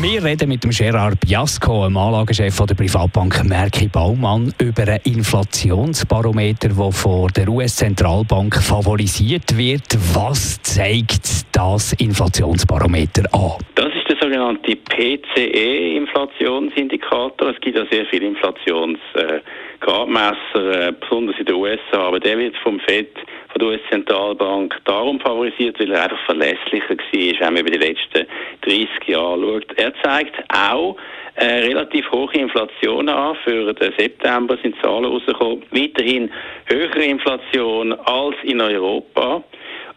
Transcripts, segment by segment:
wir reden mit dem Gerard Biasco, dem Anlagechef der Privatbank Merki Baumann, über einen Inflationsbarometer, der von der US-Zentralbank favorisiert wird. Was zeigt das Inflationsbarometer an? Das ist der sogenannte PCE-Inflationsindikator. Es gibt ja sehr viele Inflationsgradmesser, äh, besonders in den USA, aber der wird vom FED von der US-Zentralbank darum favorisiert, weil er einfach verlässlicher war, wenn man über die letzten 30 Jahre schaut. Er zeigt auch äh, relativ hohe Inflation an. Für den September sind Zahlen rausgekommen. Weiterhin höhere Inflation als in Europa.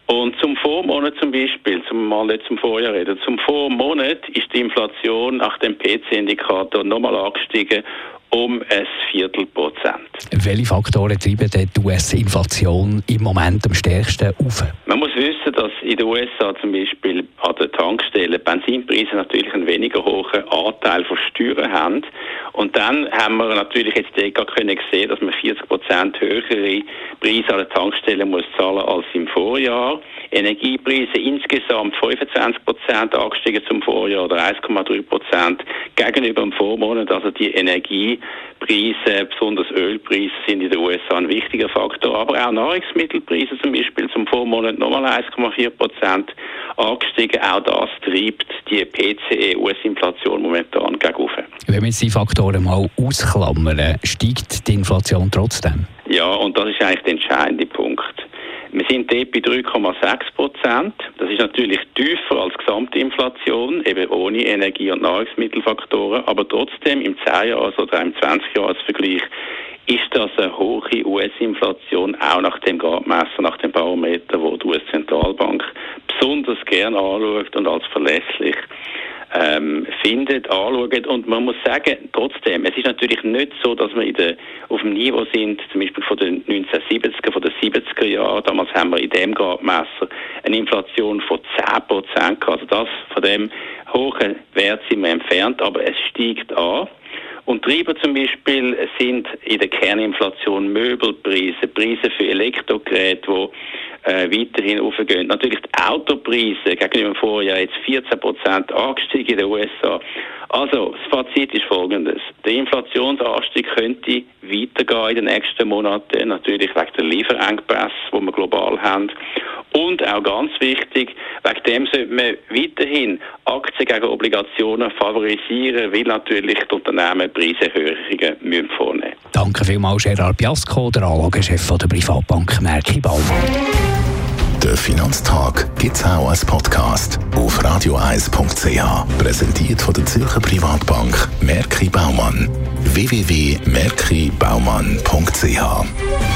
Und zum Vormonat zum Beispiel, zum mal nicht zum Vorjahr reden, zum Vormonat ist die Inflation nach dem PC-Indikator nochmal angestiegen um ein Viertelprozent. Welche Faktoren treiben die US-Inflation im Moment am stärksten auf? Man muss wissen, dass in den USA zum Beispiel an den Tankstellen Benzinpreise natürlich einen weniger hohen Anteil von Steuern haben. Und dann haben wir natürlich jetzt gar können sehen, dass man 40 Prozent höhere Preise an den Tankstellen muss zahlen als im Vorjahr. Energiepreise insgesamt 25 Prozent angestiegen zum Vorjahr oder 1,3 Prozent gegenüber dem Vormonat. Also die Energiepreise, besonders Ölpreise, sind in den USA ein wichtiger Faktor. Aber auch Nahrungsmittelpreise zum Beispiel zum Vormonat nochmal 1,4 Prozent angestiegen. Auch das treibt die PCE-US-Inflation momentan gegen Wenn wir jetzt die Faktoren mal ausklammern, steigt die Inflation trotzdem? Ja, und das ist eigentlich der entscheidende Punkt. Wir sind dort bei 3,6 Prozent. Das ist natürlich tiefer als Gesamtinflation, eben ohne Energie- und Nahrungsmittelfaktoren. Aber trotzdem im 10-Jahres- oder im 20-Jahres-Vergleich ist das eine hohe US-Inflation, auch nach dem Gradmesser, nach dem Barometer, wo die US-Zentralbank besonders gerne anschaut und als verlässlich ähm, findet, anschaut. Und man muss sagen, trotzdem, es ist natürlich nicht so, dass wir in der, auf dem Niveau sind, zum Beispiel von den 1970er, von den 70er Jahren. Damals haben wir in dem Gradmesser eine Inflation von 10 Prozent Also das, von dem hohen Wert sind wir entfernt, aber es steigt an. Und Treiber zum Beispiel sind in der Kerninflation Möbelpreise, Preise für Elektrogeräte, die äh, weiterhin aufgehen. Natürlich die Autopreise gegenüber dem Vorjahr jetzt 14 Prozent angestiegen in den USA. Also, das Fazit ist folgendes. Der Inflationsanstieg könnte weitergehen in den nächsten Monaten, natürlich wegen der Lieferengpässe, die wir global haben. Und auch ganz wichtig, wegen dem sollte man weiterhin Aktien gegen Obligationen favorisieren, weil natürlich die Unternehmen Preiserhöhungen vornehmen müssen. Danke vielmals, Gerard Biasco, der Anlagechef der Privatbank Merki Baumann. Der Finanztag gibt es auch als Podcast auf radioeis.ch. Präsentiert von der Zürcher Privatbank Merki Baumann. www.merkibaumann.ch